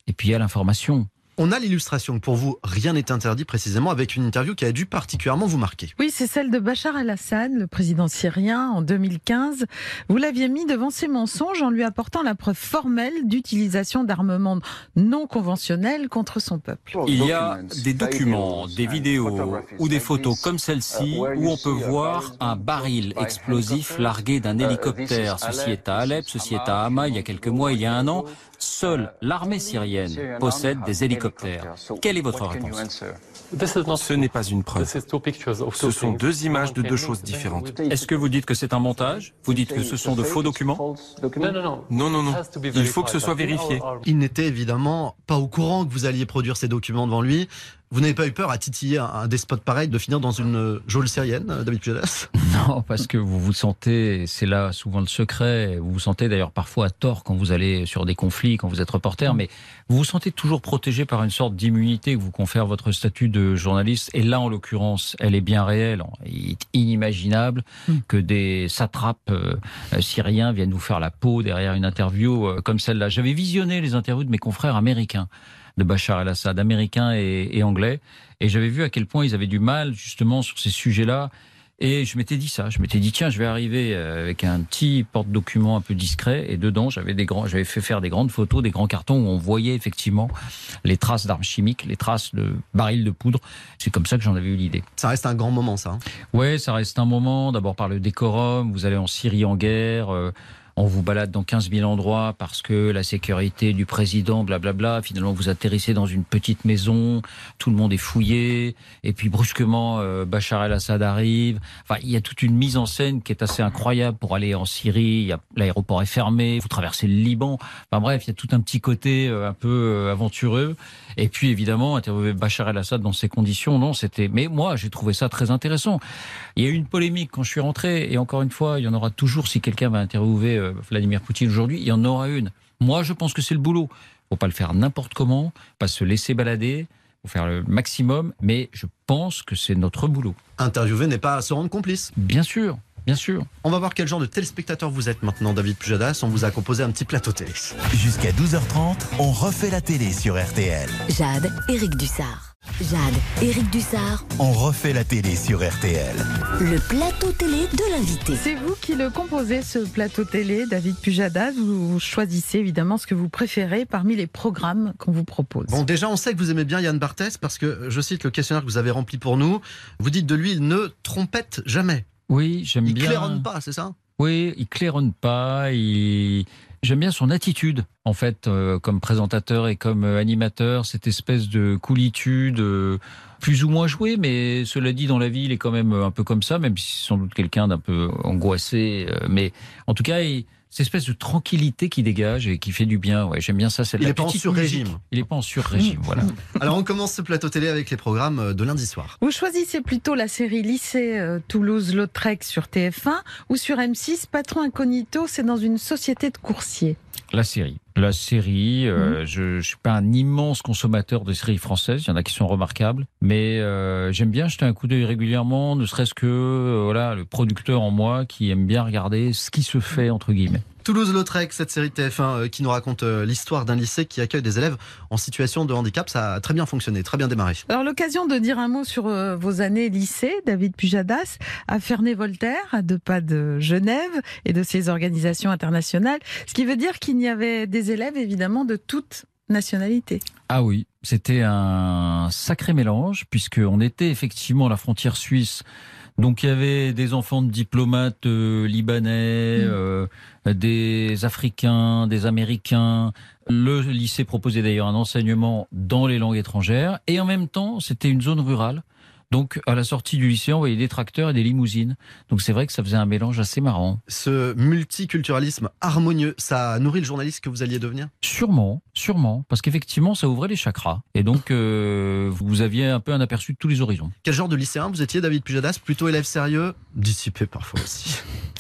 et puis il y a l'information. On a l'illustration que pour vous, rien n'est interdit précisément avec une interview qui a dû particulièrement vous marquer. Oui, c'est celle de Bachar el-Assad, le président syrien, en 2015. Vous l'aviez mis devant ses mensonges en lui apportant la preuve formelle d'utilisation d'armements non conventionnels contre son peuple. Il y a des documents, des vidéos ou des photos comme celle-ci où on peut voir un baril explosif largué d'un hélicoptère. Ceci est à Alep, ceci est à Hama il y a quelques mois, il y a un an. Seule l'armée syrienne possède des hélicoptères. Quelle est votre réponse Ce n'est pas une preuve. Ce sont deux images de deux choses différentes. Est-ce que vous dites que c'est un montage? Vous dites que ce sont de faux documents? Non, non, non. Il faut que ce soit vérifié. Il n'était évidemment pas au courant que vous alliez produire ces documents devant lui. Vous n'avez pas eu peur à titiller un, un despote pareil de finir dans une euh, geôle syrienne, euh, David Pujadas? Non, parce que vous vous sentez, c'est là souvent le secret, vous vous sentez d'ailleurs parfois à tort quand vous allez sur des conflits, quand vous êtes reporter, mais vous vous sentez toujours protégé par une sorte d'immunité que vous confère votre statut de journaliste. Et là, en l'occurrence, elle est bien réelle. Il est inimaginable que des satrapes euh, syriens viennent vous faire la peau derrière une interview comme celle-là. J'avais visionné les interviews de mes confrères américains de Bachar el-Assad, américains et, et anglais, et j'avais vu à quel point ils avaient du mal justement sur ces sujets-là. Et je m'étais dit ça, je m'étais dit tiens, je vais arriver euh, avec un petit porte-document un peu discret et dedans j'avais des grands, j'avais fait faire des grandes photos, des grands cartons où on voyait effectivement les traces d'armes chimiques, les traces de barils de poudre. C'est comme ça que j'en avais eu l'idée. Ça reste un grand moment, ça. hein. Ouais, ça reste un moment. D'abord par le décorum. Vous allez en Syrie en guerre. euh, on vous balade dans 15 000 endroits parce que la sécurité du président, blablabla. Finalement, vous atterrissez dans une petite maison, tout le monde est fouillé, et puis brusquement, euh, Bachar el-Assad arrive. Enfin, il y a toute une mise en scène qui est assez incroyable pour aller en Syrie. L'aéroport est fermé, vous traversez le Liban. Enfin bref, il y a tout un petit côté euh, un peu euh, aventureux. Et puis évidemment, interviewer Bachar el-Assad dans ces conditions, non, c'était. Mais moi, j'ai trouvé ça très intéressant. Il y a eu une polémique quand je suis rentré, et encore une fois, il y en aura toujours si quelqu'un va interviewer Vladimir Poutine aujourd'hui, il y en aura une. Moi, je pense que c'est le boulot. Faut pas le faire n'importe comment, pas se laisser balader, faut faire le maximum, mais je pense que c'est notre boulot. Interviewer n'est pas se rendre complice. Bien sûr, bien sûr. On va voir quel genre de téléspectateur vous êtes maintenant, David Pujadas. On vous a composé un petit plateau télé. Jusqu'à 12h30, on refait la télé sur RTL. Jade, Éric Dussard. Jade, Éric Dussard, On refait la télé sur RTL. le plateau télé de l'invité. C'est vous qui le composez, ce plateau télé, David Pujadas. Vous choisissez évidemment ce que vous préférez parmi les programmes qu'on vous propose. Bon, déjà, on sait que vous aimez bien Yann Barthès parce que, je cite le questionnaire que vous avez rempli pour nous, vous dites de lui, il ne trompette jamais. Oui, j'aime Il bien. claironne pas, c'est ça? Oui, il claironne pas. Il... J'aime bien son attitude, en fait, euh, comme présentateur et comme euh, animateur, cette espèce de coolitude, euh, plus ou moins jouée, mais cela dit, dans la vie, il est quand même un peu comme ça, même si c'est sans doute quelqu'un d'un peu angoissé. euh, mais en tout cas, il... cette espèce de tranquillité qui dégage et qui fait du bien. Ouais, j'aime bien ça. c'est Il la est pas en petite sur-régime. Il est pas en sur-régime, voilà. Alors, on commence ce plateau télé avec les programmes euh, de lundi soir. Vous choisissez plutôt la série Lycée euh, Toulouse-Lautrec sur TF1 ou sur M6 Patron Incognito, c'est dans une société de coursiers. La série. La série, euh, je ne suis pas un immense consommateur de séries françaises, il y en a qui sont remarquables, mais euh, j'aime bien jeter un coup d'œil régulièrement, ne serait-ce que euh, voilà le producteur en moi qui aime bien regarder ce qui se fait entre guillemets. Toulouse-Lautrec, cette série de TF1 euh, qui nous raconte euh, l'histoire d'un lycée qui accueille des élèves en situation de handicap, ça a très bien fonctionné, très bien démarré. Alors l'occasion de dire un mot sur euh, vos années lycée, David Pujadas, à Ferney-Voltaire, à deux pas de Genève et de ses organisations internationales, ce qui veut dire qu'il y avait des élèves évidemment de toutes nationalités. Ah oui, c'était un sacré mélange puisqu'on était effectivement à la frontière suisse. Donc il y avait des enfants de diplomates euh, libanais, euh, des Africains, des Américains. Le lycée proposait d'ailleurs un enseignement dans les langues étrangères et en même temps c'était une zone rurale. Donc à la sortie du lycée on voyait des tracteurs et des limousines. Donc c'est vrai que ça faisait un mélange assez marrant. Ce multiculturalisme harmonieux, ça nourrit le journaliste que vous alliez devenir? Sûrement, sûrement, parce qu'effectivement, ça ouvrait les chakras. Et donc, euh, vous aviez un peu un aperçu de tous les horizons. Quel genre de lycéen vous étiez, David Pujadas? Plutôt élève sérieux, dissipé parfois aussi.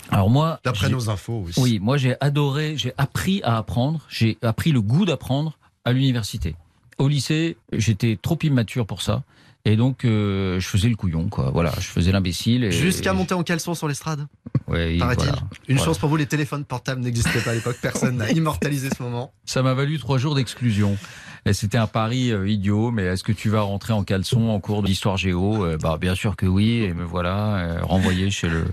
Alors moi, D'après nos infos aussi. Oui, moi j'ai adoré, j'ai appris à apprendre, j'ai appris le goût d'apprendre à l'université. Au lycée, j'étais trop immature pour ça. Et donc, euh, je faisais le couillon, quoi. Voilà, je faisais l'imbécile. et- Jusqu'à monter en caleçon sur l'estrade Ouais, paraît-il. voilà. Une Voilà. chance pour vous, les téléphones portables n'existaient pas à l'époque. Personne n'a immortalisé ce moment. Ça m'a valu trois jours d'exclusion. C'était un pari euh, idiot, mais est-ce que tu vas rentrer en caleçon en cours d'histoire géo? Euh, Bah bien sûr que oui, et me voilà renvoyé chez le,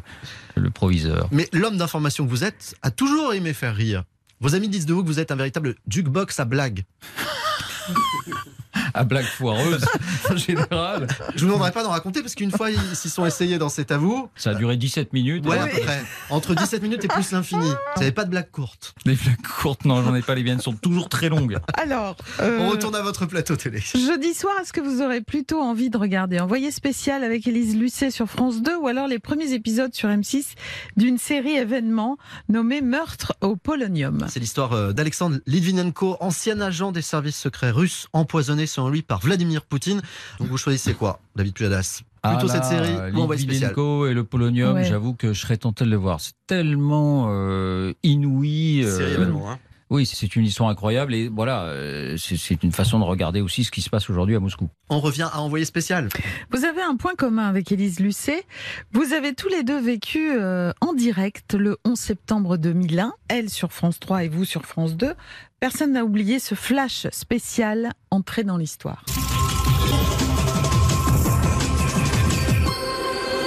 le proviseur. Mais l'homme d'information que vous êtes a toujours aimé faire rire. Vos amis disent de vous que vous êtes un véritable jukebox à blagues. À blague foireuse, en général. Je vous demanderai pas d'en raconter parce qu'une fois ils s'y sont essayés dans cet avou. Ça a duré 17 minutes. Ouais, à peu près. Entre 17 minutes et plus l'infini. Vous n'avez pas de blagues courtes. Les blagues courtes, non, j'en ai pas. Les miennes sont toujours très longues. Alors, euh, On retourne à votre plateau télé. Jeudi soir, est-ce que vous aurez plutôt envie de regarder Envoyé spécial avec Élise Lucet sur France 2 ou alors les premiers épisodes sur M6 d'une série événement nommée Meurtre au Polonium? C'est l'histoire euh, d'Alexandre Litvinenko, ancien agent des services secrets russes, empoisonné lui par Vladimir Poutine. Donc vous choisissez quoi, David Pujadas? Plutôt Ah cette là, série ou envoyé spécial? Litvinenko et le polonium, Ouais. j'avoue que je serais tenté de le voir. C'est tellement euh, inouï. euh, Série événement, hein. Oui, c'est une histoire incroyable et voilà, euh, c'est- c'est une façon de regarder aussi ce qui se passe aujourd'hui à Moscou. On revient à envoyé spécial. Vous avez un point commun avec Élise Lucet. Vous avez tous les deux vécu euh, en direct le 11 septembre 2001, elle sur France 3 et vous sur France 2. Personne n'a oublié ce flash spécial entré dans l'histoire.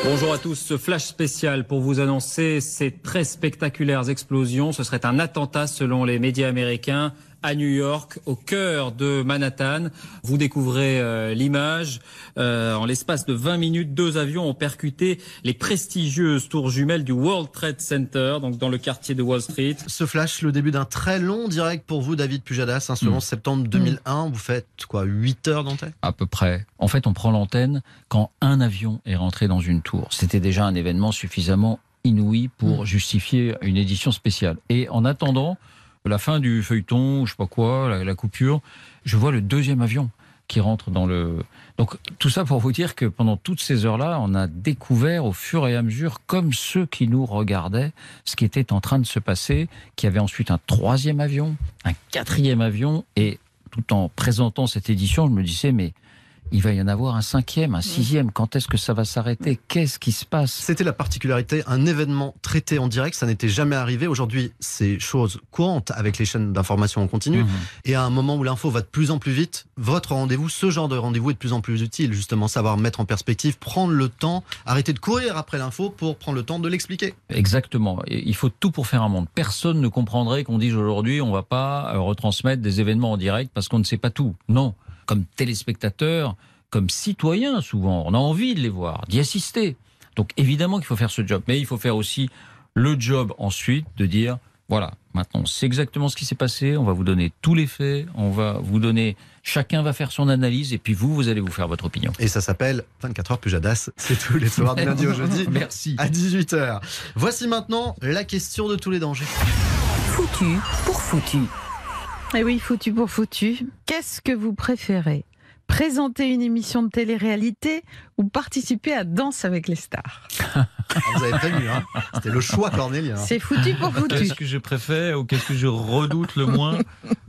Bonjour à tous, ce flash spécial pour vous annoncer ces très spectaculaires explosions. Ce serait un attentat selon les médias américains à New York, au cœur de Manhattan. Vous découvrez euh, l'image. Euh, en l'espace de 20 minutes, deux avions ont percuté les prestigieuses tours jumelles du World Trade Center, donc dans le quartier de Wall Street. Ce flash, le début d'un très long direct pour vous, David Pujadas, hein, ce Mm. 11 septembre 2001. Vous faites quoi 8 heures d'antenne? À peu près. En fait, on prend l'antenne quand un avion est rentré dans une tour. C'était déjà un événement suffisamment inouï pour justifier une édition spéciale. Et en attendant la fin du feuilleton, je sais pas quoi, la, la coupure, je vois le deuxième avion qui rentre dans le. Donc tout ça pour vous dire que pendant toutes ces heures-là, on a découvert au fur et à mesure, comme ceux qui nous regardaient, ce qui était en train de se passer, qu'il y avait ensuite un troisième avion, un quatrième avion, et tout en présentant cette édition, je me disais mais il va y en avoir un cinquième, un sixième. Quand est-ce que ça va s'arrêter? Qu'est-ce qui se passe? C'était la particularité, un événement traité en direct, ça n'était jamais arrivé. Aujourd'hui, c'est chose courante avec les chaînes d'information en continu. Mhm. Et à un moment où l'info va de plus en plus vite, votre rendez-vous, ce genre de rendez-vous est de plus en plus utile. Justement, savoir mettre en perspective, prendre le temps, arrêter de courir après l'info pour prendre le temps de l'expliquer. Exactement. Et il faut tout pour faire un monde. Personne ne comprendrait qu'on dise aujourd'hui on va pas euh, retransmettre des événements en direct parce qu'on ne sait pas tout. Non. Comme téléspectateur, comme citoyen souvent, on a envie de les voir, d'y assister. Donc évidemment qu'il faut faire ce job. Mais il faut faire aussi le job ensuite de dire voilà, maintenant c'est exactement ce qui s'est passé, on va vous donner tous les faits, on va vous donner, chacun va faire son analyse et puis vous, vous allez vous faire votre opinion. Et ça s'appelle 24 heures Pujadas. C'est tous les soirs du lundi au jeudi. Merci. À 18h. Voici maintenant la question de tous les dangers. Foutu pour foutu. Eh oui, foutu pour foutu. Qu'est-ce que vous préférez? Présenter une émission de télé-réalité ou participer à Danse avec les stars? Ah, Vous avez prévenu, hein C'était le choix cornélien. C'est foutu pour foutu. Qu'est-ce que je préfère ou qu'est-ce que je redoute le moins?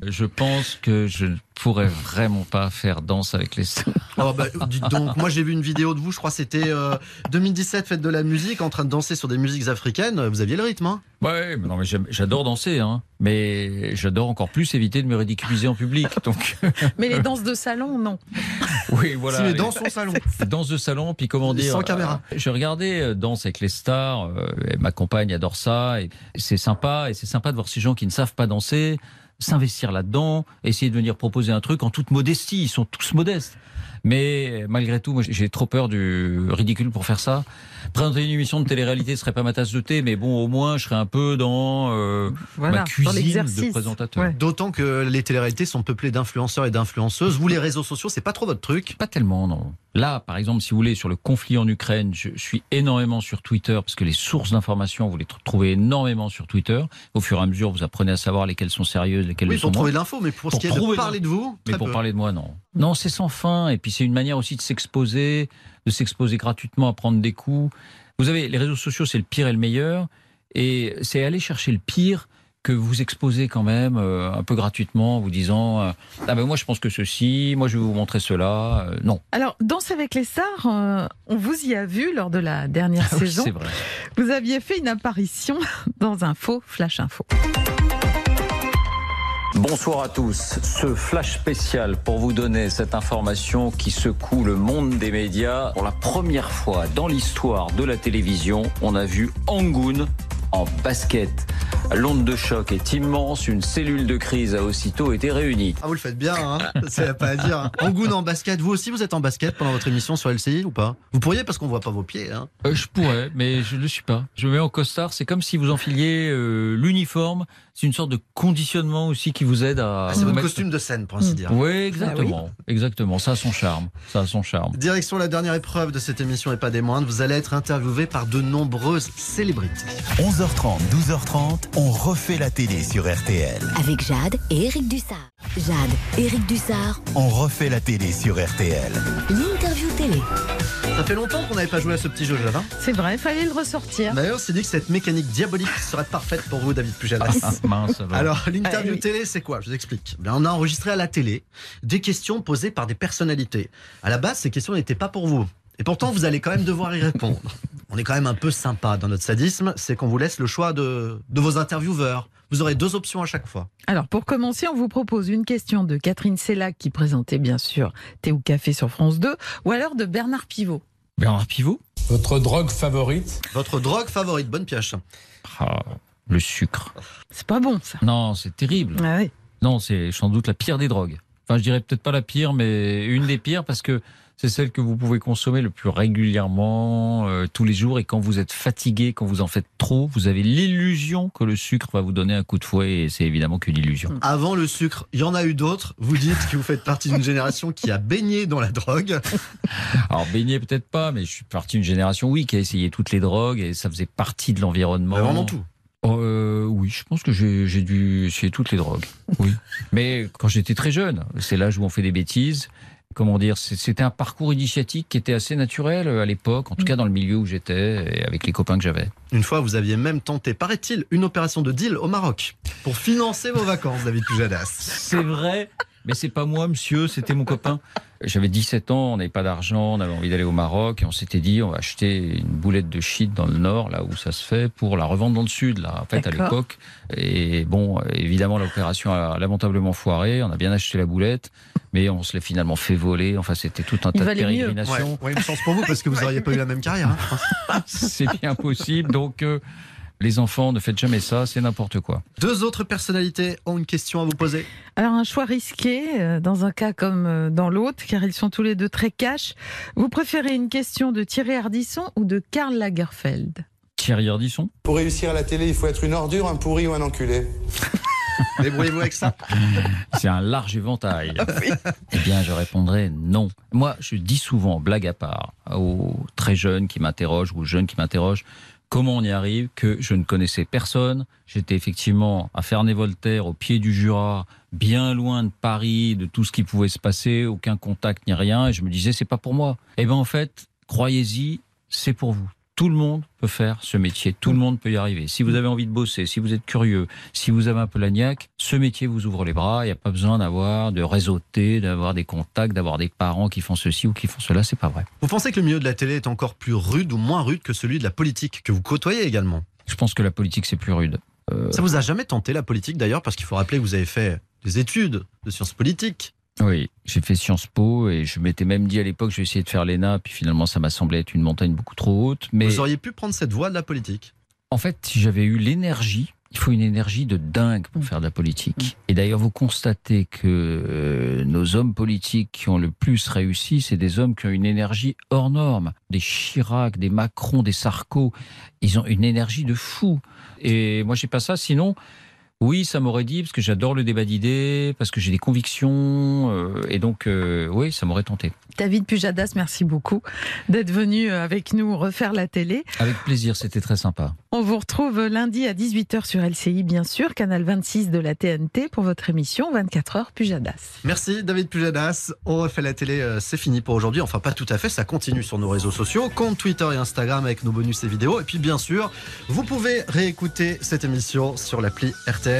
Je pense que je ne pourrais vraiment pas faire danse avec les stars. Oh bah, dites donc, moi j'ai vu une vidéo de vous, je crois que c'était euh, 2017, fête de la musique, en train de danser sur des musiques africaines. Vous aviez le rythme, hein? Ouais, mais non, mais j'adore danser, hein. Mais j'adore encore plus éviter de me ridiculiser en public. Donc, Mais les danses de salon, non. oui, voilà. Si les danses au salon. Danse de salon, puis comment dire Sans caméra. euh, Je regardais euh, Danse avec les stars. euh, et ma compagne adore ça. Et c'est sympa. Et c'est sympa de voir ces gens qui ne savent pas danser s'investir là-dedans, essayer de venir proposer un truc en toute modestie. Ils sont tous modestes. Mais malgré tout, moi, j'ai trop peur du ridicule pour faire ça. Présenter une émission de télé-réalité serait pas ma tasse de thé, mais bon, au moins, je serais un peu dans euh, Voilà, ma dans cuisine de présentateur. D'autant que les téléréalités sont peuplées d'influenceurs et d'influenceuses. Vous, les réseaux sociaux, c'est pas trop votre truc Pas tellement, non. Là, par exemple, si vous voulez, sur le conflit en Ukraine, je suis énormément sur Twitter parce que les sources d'information, vous les tr- trouvez énormément sur Twitter. Au fur et à mesure, vous apprenez à savoir lesquelles sont sérieuses, lesquelles Oui, le sont pour trouver l'info, mais pour, ce Pour qui est de parler de vous, Mais pour peu. parler de moi, non. Non, c'est sans fin. Et puis, c'est une manière aussi de s'exposer, de s'exposer gratuitement, à prendre des coups. Vous avez les réseaux sociaux, c'est le pire et le meilleur. Et c'est aller chercher le pire que vous exposez quand même euh, un peu gratuitement, en vous disant euh, ah ben moi je pense que ceci, moi je vais vous montrer cela. Euh, non, Alors, Danse avec les stars, on vous y a vu lors de la dernière Ah oui, saison. c'est vrai. Vous aviez fait une apparition dans un faux flash info. Bonsoir à tous. Ce flash spécial pour vous donner cette information qui secoue le monde des médias. Pour la première fois dans l'histoire de la télévision, on a vu Angoun en basket. L'onde de choc est immense. Une cellule de crise a aussitôt été réunie. Ah, vous le faites bien, hein c'est pas à dire. Angoun en basket, vous aussi vous êtes en basket pendant votre émission sur LCI ou pas? Vous pourriez parce qu'on voit pas vos pieds. Hein Euh, je pourrais, mais je ne le suis pas. Je me mets en costard. C'est comme si vous enfiliez euh, l'uniforme. C'est une sorte de conditionnement aussi qui vous aide à. Ah, c'est votre mettre- costume de scène, pour ainsi dire. Oui, exactement. Exactement. Ça a son charme. Ça a son charme. Direction la dernière épreuve de cette émission et pas des moindres, vous allez être interviewé par de nombreuses célébrités. 11h30, 12h30, on refait la télé sur RTL. Avec Jade et Eric Dussard. Jade, Eric Dussard, On refait la télé sur RTL. l'interview télé. Ça fait longtemps qu'on n'avait pas joué à ce petit jeu, Jade. hein? C'est vrai, il fallait le ressortir. D'ailleurs, c'est dit que cette mécanique diabolique serait parfaite pour vous, David Pujadas. Mince, alors. Alors, l'interview Ah, oui. télé, c'est quoi? Je vous explique. Bien, on a enregistré à la télé des questions posées par des personnalités. À la base, ces questions n'étaient pas pour vous. Et pourtant, vous allez quand même devoir y répondre. On est quand même un peu sympa dans notre sadisme, c'est qu'on vous laisse le choix de, de vos intervieweurs. Vous aurez deux options à chaque fois. Alors, pour commencer, on vous propose une question de Catherine Sellac, qui présentait bien sûr Thé ou Café sur France 2, ou alors de Bernard Pivot. Bernard Pivot? Votre drogue favorite? Votre drogue favorite, bonne pioche. Ah, Le sucre. C'est pas bon, ça. Non, c'est terrible. Ah oui. Non, c'est sans doute la pire des drogues. Enfin, je dirais peut-être pas la pire, mais une des pires parce que c'est celle que vous pouvez consommer le plus régulièrement, euh, tous les jours. Et quand vous êtes fatigué, quand vous en faites trop, vous avez l'illusion que le sucre va vous donner un coup de fouet. Et c'est évidemment qu'une illusion. Avant le sucre, il y en a eu d'autres. Vous dites que vous faites partie d'une génération qui a baigné dans la drogue. Alors, baigner peut-être pas, mais je suis partie d'une génération, oui, qui a essayé toutes les drogues et ça faisait partie de l'environnement. Mais vraiment tout. Euh, oui, je pense que j'ai j'ai dû essayer toutes les drogues. Oui. Mais quand j'étais très jeune, c'est l'âge où on fait des bêtises. Comment dire C'était un parcours initiatique qui était assez naturel euh, à l'époque, en tout cas dans le milieu où j'étais et avec les copains que j'avais. Une fois, vous aviez même tenté, paraît-il, une opération de deal au Maroc pour financer vos vacances, David Pujadas. C'est vrai Mais c'est pas moi, monsieur, c'était mon copain. J'avais 17 ans, on n'avait pas d'argent, on avait envie d'aller au Maroc et on s'était dit on va acheter une boulette de shit dans le nord, là où ça se fait, pour la revendre dans le sud, là, en fait, à l'époque. Et bon, évidemment, l'opération a lamentablement foiré. On a bien acheté la boulette, mais on se l'est finalement fait voler. Enfin, c'était tout un Il tas de pérégrinations. Ouais, ouais, une chance pour vous parce que vous n'auriez pas eu la même carrière. hein. C'est bien possible. Donc, euh, les enfants, ne faites jamais ça, c'est n'importe quoi. Deux autres personnalités ont une question à vous poser. Alors un choix risqué euh, dans un cas comme euh, dans l'autre, car ils sont tous les deux très cash. Vous préférez une question de Thierry Ardisson ou de Karl Lagerfeld? Thierry Ardisson Pour réussir à la télé, il faut être une ordure, un pourri ou un enculé. Débrouillez-vous avec ça. C'est un large éventail. Eh bien, je répondrai non. Moi, je dis souvent, blague à part, aux très jeunes qui m'interrogent ou aux jeunes qui m'interrogent, comment on y arrive que je ne connaissais personne. J'étais effectivement à Ferney-Voltaire, au pied du Jura, bien loin de Paris, de tout ce qui pouvait se passer, aucun contact ni rien. Et je me disais, c'est pas pour moi. Eh bien, en fait, croyez-y, c'est pour vous. Tout le monde peut faire ce métier, tout le monde peut y arriver. Si vous avez envie de bosser, si vous êtes curieux, si vous avez un peu la niaque, ce métier vous ouvre les bras. Il n'y a pas besoin d'avoir, de réseauter, d'avoir des contacts, d'avoir des parents qui font ceci ou qui font cela. C'est pas vrai. Vous pensez que le milieu de la télé est encore plus rude ou moins rude que celui de la politique que vous côtoyez également? Je pense que la politique, c'est plus rude. Euh, Ça vous a jamais tenté la politique d'ailleurs Parce qu'il faut rappeler que vous avez fait des études de sciences politiques. Oui, j'ai fait Sciences Po et je m'étais même dit à l'époque, je vais essayer de faire l'ENA, puis finalement, ça m'a semblé être une montagne beaucoup trop haute. Mais Vous auriez pu prendre cette voie de la politique. En fait, si j'avais eu l'énergie, il faut une énergie de dingue pour faire de la politique. Et d'ailleurs, vous constatez que euh, nos hommes politiques qui ont le plus réussi, c'est des hommes qui ont une énergie hors norme. Des Chirac, des Macron, des Sarko, ils ont une énergie de fou. Et moi, j'ai pas ça. Sinon, oui, ça m'aurait dit parce que j'adore le débat d'idées, parce que j'ai des convictions, euh, et donc euh, oui, ça m'aurait tenté. David Pujadas, merci beaucoup d'être venu euh, avec nous refaire la télé. Avec plaisir, c'était très sympa. On vous retrouve lundi à 18h sur LCI, bien sûr, canal 26 de la TNT pour votre émission 24 heures Pujadas. Merci David Pujadas. On refait la télé, c'est fini pour aujourd'hui. Enfin, pas tout à fait, ça continue sur nos réseaux sociaux, compte Twitter et Instagram avec nos bonus et vidéos. Et puis, bien sûr, vous pouvez réécouter cette émission sur l'appli RTL.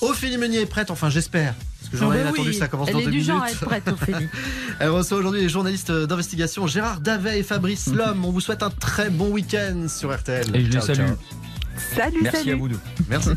Ophélie Meunier est prête, enfin, j'espère. Parce que j'en Ah ai bah attendu que ça commence elle dans est deux du minutes. genre à être prête, Ophélie. Elle reçoit aujourd'hui les journalistes d'investigation Gérard Davet et Fabrice Lhomme. On vous souhaite un très bon week-end sur RTL. Et je les salue. ciao. Salut, Merci salut. à vous deux. Merci.